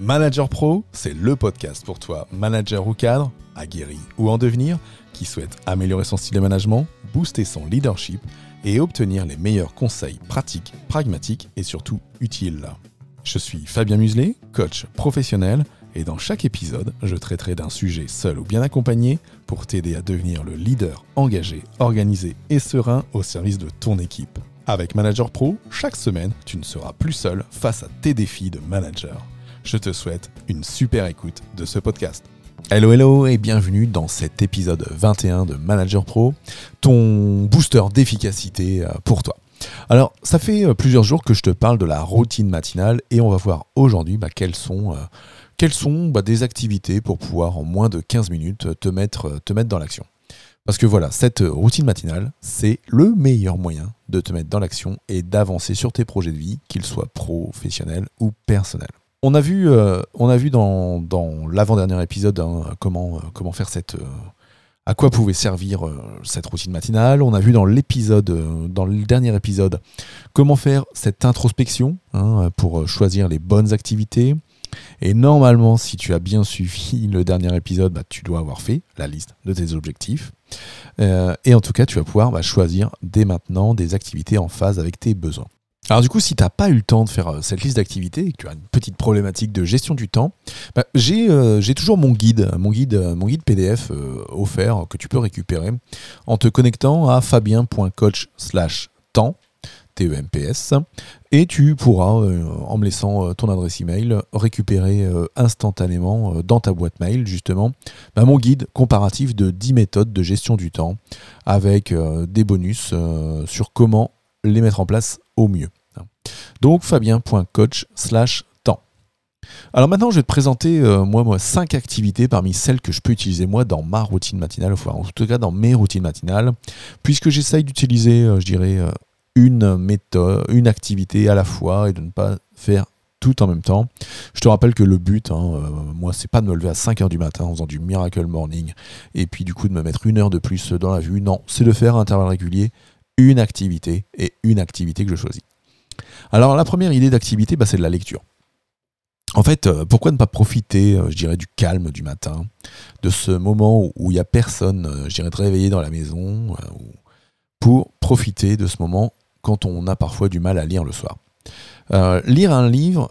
Manager Pro, c'est le podcast pour toi, manager ou cadre, aguerri ou en devenir, qui souhaite améliorer son style de management, booster son leadership et obtenir les meilleurs conseils pratiques, pragmatiques et surtout utiles. Je suis Fabien Muselet, coach professionnel, et dans chaque épisode, je traiterai d'un sujet seul ou bien accompagné pour t'aider à devenir le leader engagé, organisé et serein au service de ton équipe. Avec Manager Pro, chaque semaine, tu ne seras plus seul face à tes défis de manager je te souhaite une super écoute de ce podcast. Hello hello et bienvenue dans cet épisode 21 de Manager Pro, ton booster d'efficacité euh, pour toi. Alors, ça fait euh, plusieurs jours que je te parle de la routine matinale et on va voir aujourd'hui bah, quelles sont, euh, bah, des activités pour pouvoir en moins de 15 minutes te mettre dans l'action. Parce que voilà, cette routine matinale, c'est le meilleur moyen de te mettre dans l'action et d'avancer sur tes projets de vie, qu'ils soient professionnels ou personnels. On a vu, euh, on a vu dans, l'avant-dernier épisode hein, comment, euh, comment faire cette. Euh, à quoi pouvait servir cette routine matinale. On a vu dans l'épisode, dans le dernier épisode, comment faire cette introspection hein, pour choisir les bonnes activités. Et normalement, si tu as bien suivi le dernier épisode, bah, tu dois avoir fait la liste de tes objectifs. et en tout cas, tu vas pouvoir bah, choisir dès maintenant des activités en phase avec tes besoins. Alors du coup, si tu n'as pas eu le temps de faire euh, cette liste d'activités et que tu as une petite problématique de gestion du temps, bah, euh, j'ai toujours mon guide, mon guide, euh, mon guide PDF offert que tu peux récupérer en te connectant à fabien.coach slash temps, T-E-M-P-S, et tu pourras, en me laissant ton adresse email, récupérer instantanément dans ta boîte mail justement bah, mon guide comparatif de 10 méthodes de gestion du temps avec des bonus sur comment les mettre en place au mieux. Donc fabien.coach slash temps. Alors maintenant, je vais te présenter euh, moi, moi cinq activités parmi celles que je peux utiliser moi dans ma routine matinale, enfin, en tout cas dans mes routines matinales, puisque j'essaye d'utiliser, euh, je dirais, euh, une méthode, une activité à la fois et de ne pas faire tout en même temps. Je te rappelle que le but, hein, moi, c'est pas de me lever à 5h du matin en faisant du miracle morning et puis du coup de me mettre une heure de plus dans la vue. Non, c'est de faire un intervalle régulier, une activité et une activité que je choisis. Alors la première idée d'activité, bah, c'est de la lecture. En fait, euh, pourquoi ne pas profiter, euh, je dirais, du calme du matin, de ce moment où il n'y a personne, euh, je dirais, de réveiller dans la maison, pour profiter de ce moment quand on a parfois du mal à lire le soir. lire un livre,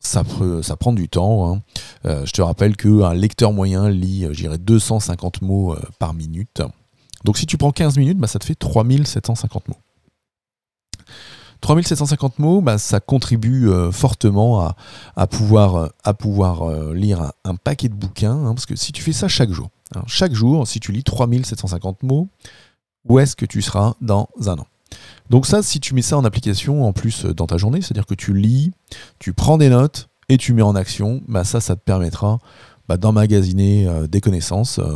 ça, prend du temps. Hein. je te rappelle qu'un lecteur moyen lit, je dirais, 250 mots par minute. Donc si tu prends 15 minutes, bah, ça te fait 3750 mots. 3750 mots, bah, ça contribue euh, fortement à, pouvoir, pouvoir euh, lire un, paquet de bouquins, hein, parce que si tu fais ça chaque jour, hein, chaque jour, si tu lis 3750 mots, où est-ce que tu seras dans un an? Donc ça, si tu mets ça en application en plus euh, dans ta journée, c'est-à-dire que tu lis, tu prends des notes et tu mets en action, bah, ça, ça te permettra bah, d'emmagasiner euh, des connaissances euh,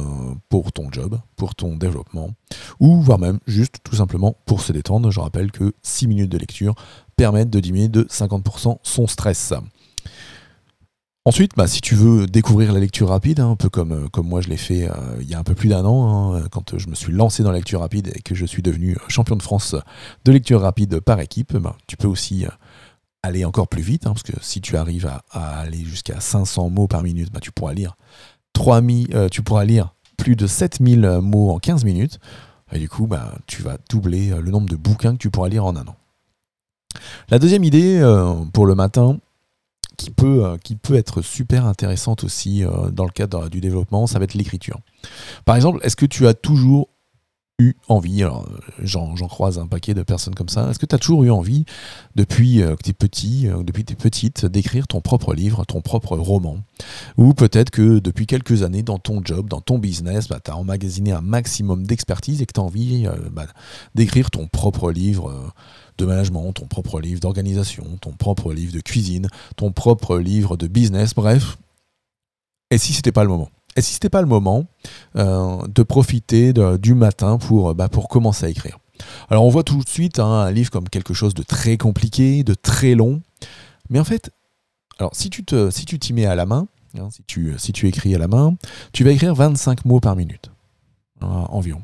pour ton job, pour ton développement, ou voire même juste tout simplement pour se détendre. Je rappelle que 6 minutes de lecture permettent de diminuer de 50% son stress. Ensuite, bah, si tu veux découvrir la lecture rapide, hein, un peu comme, euh, comme moi je l'ai fait il y a un peu plus d'un an, hein, quand je me suis lancé dans la lecture rapide et que je suis devenu champion de France de lecture rapide par équipe, bah, tu peux aussi aller encore plus vite, hein, parce que si tu arrives à, aller jusqu'à 500 mots par minute, bah, tu, pourras lire 3000, euh, tu pourras lire plus de 7000 mots en 15 minutes. Et du coup, bah, tu vas doubler euh, le nombre de bouquins que tu pourras lire en un an. La deuxième idée euh, pour le matin, qui peut, qui peut être super intéressante aussi dans le cadre du développement, ça va être l'écriture. Par exemple, est-ce que tu as toujours envie, alors j'en croise un paquet de personnes comme ça, est-ce que tu as toujours eu envie, depuis euh, que tu es petit, euh, depuis que tu es petite, d'écrire ton propre livre, ton propre roman? Ou peut-être que depuis quelques années, dans ton job, dans ton business, bah, tu as emmagasiné un maximum d'expertise et que tu as envie euh, bah, d'écrire ton propre livre de management, ton propre livre d'organisation, ton propre livre de cuisine, ton propre livre de business, bref. Et si c'était pas le moment? Et si ce n'était pas le moment de profiter du matin pour, bah, pour commencer à écrire. Alors on voit tout de suite hein, un livre comme quelque chose de très compliqué, de très long, mais en fait, alors si tu si t'y mets à la main, hein, si, tu, si tu écris à la main, tu vas écrire 25 mots par minute, environ.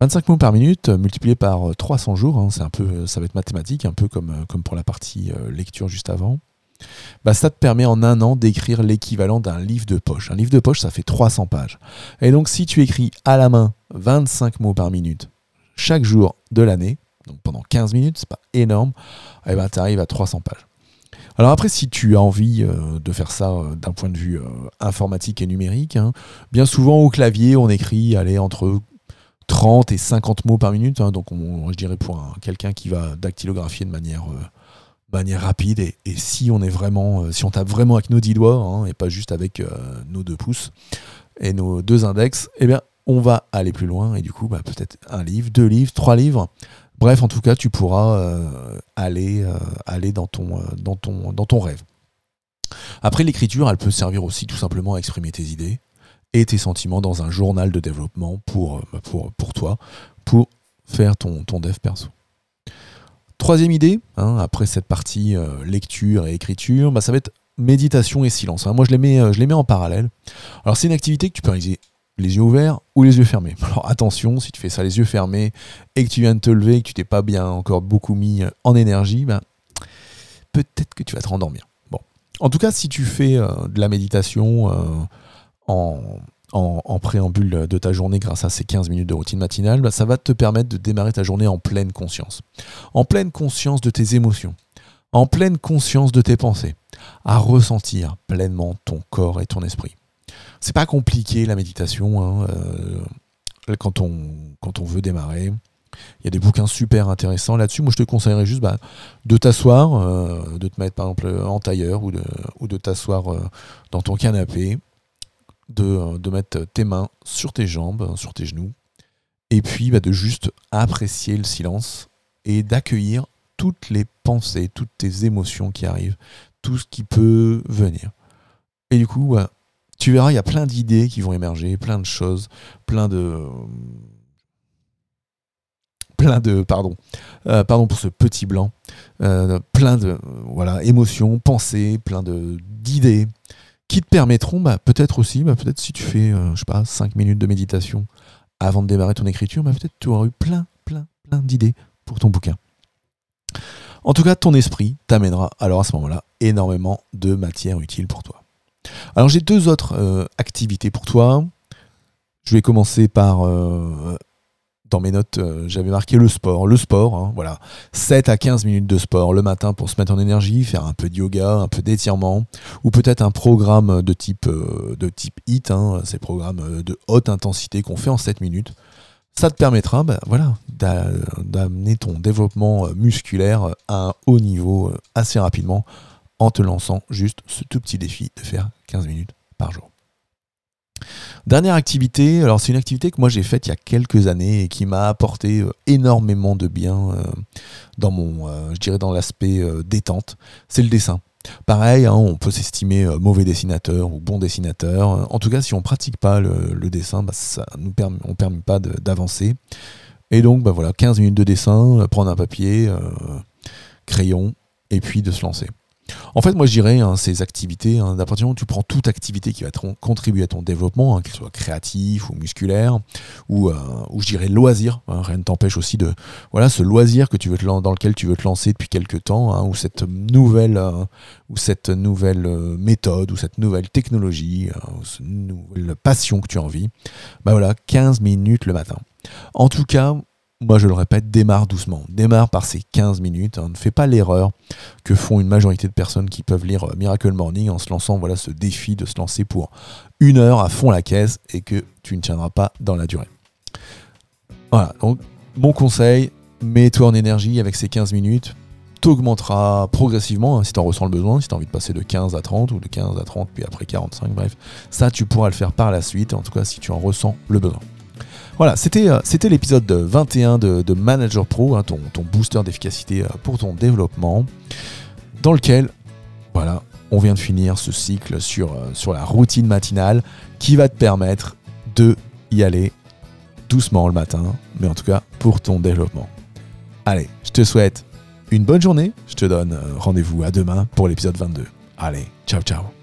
25 mots par minute multiplié par 300 jours, hein, un peu, ça va être mathématique, un peu comme, comme pour la partie lecture juste avant. Bah, ça te permet en un an d'écrire l'équivalent d'un livre de poche. Un livre de poche, ça fait 300 pages. Et donc, si tu écris à la main 25 mots par minute chaque jour de l'année, donc pendant 15 minutes, c'est pas énorme, et eh ben, tu arrives à 300 pages. Alors après, si tu as envie euh, de faire ça euh, d'un point de vue euh, informatique et numérique, hein, bien souvent au clavier, on écrit allez, entre 30 et 50 mots par minute. Hein, donc on, je dirais pour quelqu'un qui va dactylographier de manière manière rapide et, si on est vraiment, euh, si on tape vraiment avec nos dix doigts hein, et pas juste avec euh, nos deux pouces et nos deux index, eh bien on va aller plus loin et du coup bah, peut-être un livre, deux livres, trois livres. Bref, en tout cas, tu pourras euh, aller, aller dans, ton, dans, ton, dans ton rêve. Après, l'écriture, elle peut servir aussi tout simplement à exprimer tes idées et tes sentiments dans un journal de développement pour, pour toi, pour faire ton, ton dev perso. Troisième idée, hein, après cette partie euh, lecture et écriture, bah, ça va être méditation et silence. Hein. Moi, je les, mets, euh, je les mets en parallèle. Alors, c'est une activité que tu peux réaliser les yeux ouverts ou les yeux fermés. Alors, attention, si tu fais ça les yeux fermés et que tu viens de te lever et que tu t'es pas bien encore beaucoup mis euh, en énergie, bah, peut-être que tu vas te rendormir. Bon. En tout cas, si tu fais de la méditation en, en, préambule de ta journée grâce à ces 15 minutes de routine matinale, bah, ça va te permettre de démarrer ta journée en pleine conscience. En pleine conscience de tes émotions, en pleine conscience de tes pensées, à ressentir pleinement ton corps et ton esprit. C'est pas compliqué la méditation hein, euh, quand, on, quand on veut démarrer. Il y a des bouquins super intéressants là-dessus. Moi, je te conseillerais juste bah, de t'asseoir, euh, de te mettre par exemple en tailleur ou de, ou de t'asseoir euh, dans ton canapé euh, de, mettre tes mains sur tes jambes, sur tes genoux, et puis bah, de juste apprécier le silence et d'accueillir toutes les pensées, toutes tes émotions qui arrivent, tout ce qui peut venir. Et du coup, tu verras, il y a plein d'idées qui vont émerger, plein de choses, plein de plein de pardon euh, pardon pour ce petit blanc euh, plein de voilà émotions pensées plein de d'idées qui te permettront bah, peut-être aussi, bah, peut-être si tu fais, euh, je sais pas, 5 minutes de méditation avant de démarrer ton écriture, bah, peut-être tu auras eu plein, plein, plein d'idées pour ton bouquin. En tout cas, ton esprit t'amènera alors à ce moment-là énormément de matière utile pour toi. Alors j'ai deux autres euh, activités pour toi. Je vais commencer par euh, dans mes notes, euh, j'avais marqué le sport. Le sport, hein, voilà. 7 à 15 minutes de sport le matin pour se mettre en énergie, faire un peu de yoga, un peu d'étirement, ou peut-être un programme de type, euh, de type hein, ces programmes euh, de haute intensité qu'on fait en 7 minutes. Ça te permettra ben, voilà, d'amener ton développement musculaire à un haut niveau assez rapidement en te lançant juste ce tout petit défi de faire 15 minutes par jour. Dernière activité, alors c'est une activité que moi j'ai faite il y a quelques années et qui m'a apporté euh, énormément de bien euh, dans mon, euh, je dirais dans l'aspect détente, c'est le dessin. Pareil, hein, on peut s'estimer mauvais dessinateur ou bon dessinateur. En tout cas, si on pratique pas le, dessin, bah, ça on permet pas d'avancer. Et donc, bah voilà, 15 minutes de dessin, prendre un papier, crayon, et puis de se lancer. En fait, moi, je dirais hein, ces activités, hein, d'à partir du moment où tu prends toute activité qui va contribuer à ton développement, hein, qu'elle soit créatif ou musculaire, ou, euh, je dirais loisir, rien ne t'empêche aussi de, voilà, ce loisir que tu veux te, dans lequel tu veux te lancer depuis quelques temps, ou cette nouvelle, euh, ou cette nouvelle euh, méthode, ou cette nouvelle technologie, ou cette nouvelle passion que tu as envie, bah voilà, 15 minutes le matin. En tout cas, moi je le répète, démarre doucement. Démarre par ces 15 minutes. Hein. Ne fais pas l'erreur que font une majorité de personnes qui peuvent lire euh, Miracle Morning en se lançant voilà, ce défi de se lancer pour une heure à fond la caisse et que tu ne tiendras pas dans la durée. Voilà, donc mon conseil, mets-toi en énergie avec ces 15 minutes. T'augmenteras progressivement hein, si tu en ressens le besoin, si tu as envie de passer de 15 à 30 ou de 15 à 30 puis après 45, bref. Ça, tu pourras le faire par la suite, en tout cas si tu en ressens le besoin. Voilà, c'était euh, l'épisode 21 de, Manager Pro, hein, ton, booster d'efficacité euh, pour ton développement, dans lequel, voilà, on vient de finir ce cycle sur, euh, sur la routine matinale qui va te permettre de y aller doucement le matin, mais en tout cas pour ton développement. Allez, je te souhaite une bonne journée. Je te donne rendez-vous à demain pour l'épisode 22. Allez, ciao ciao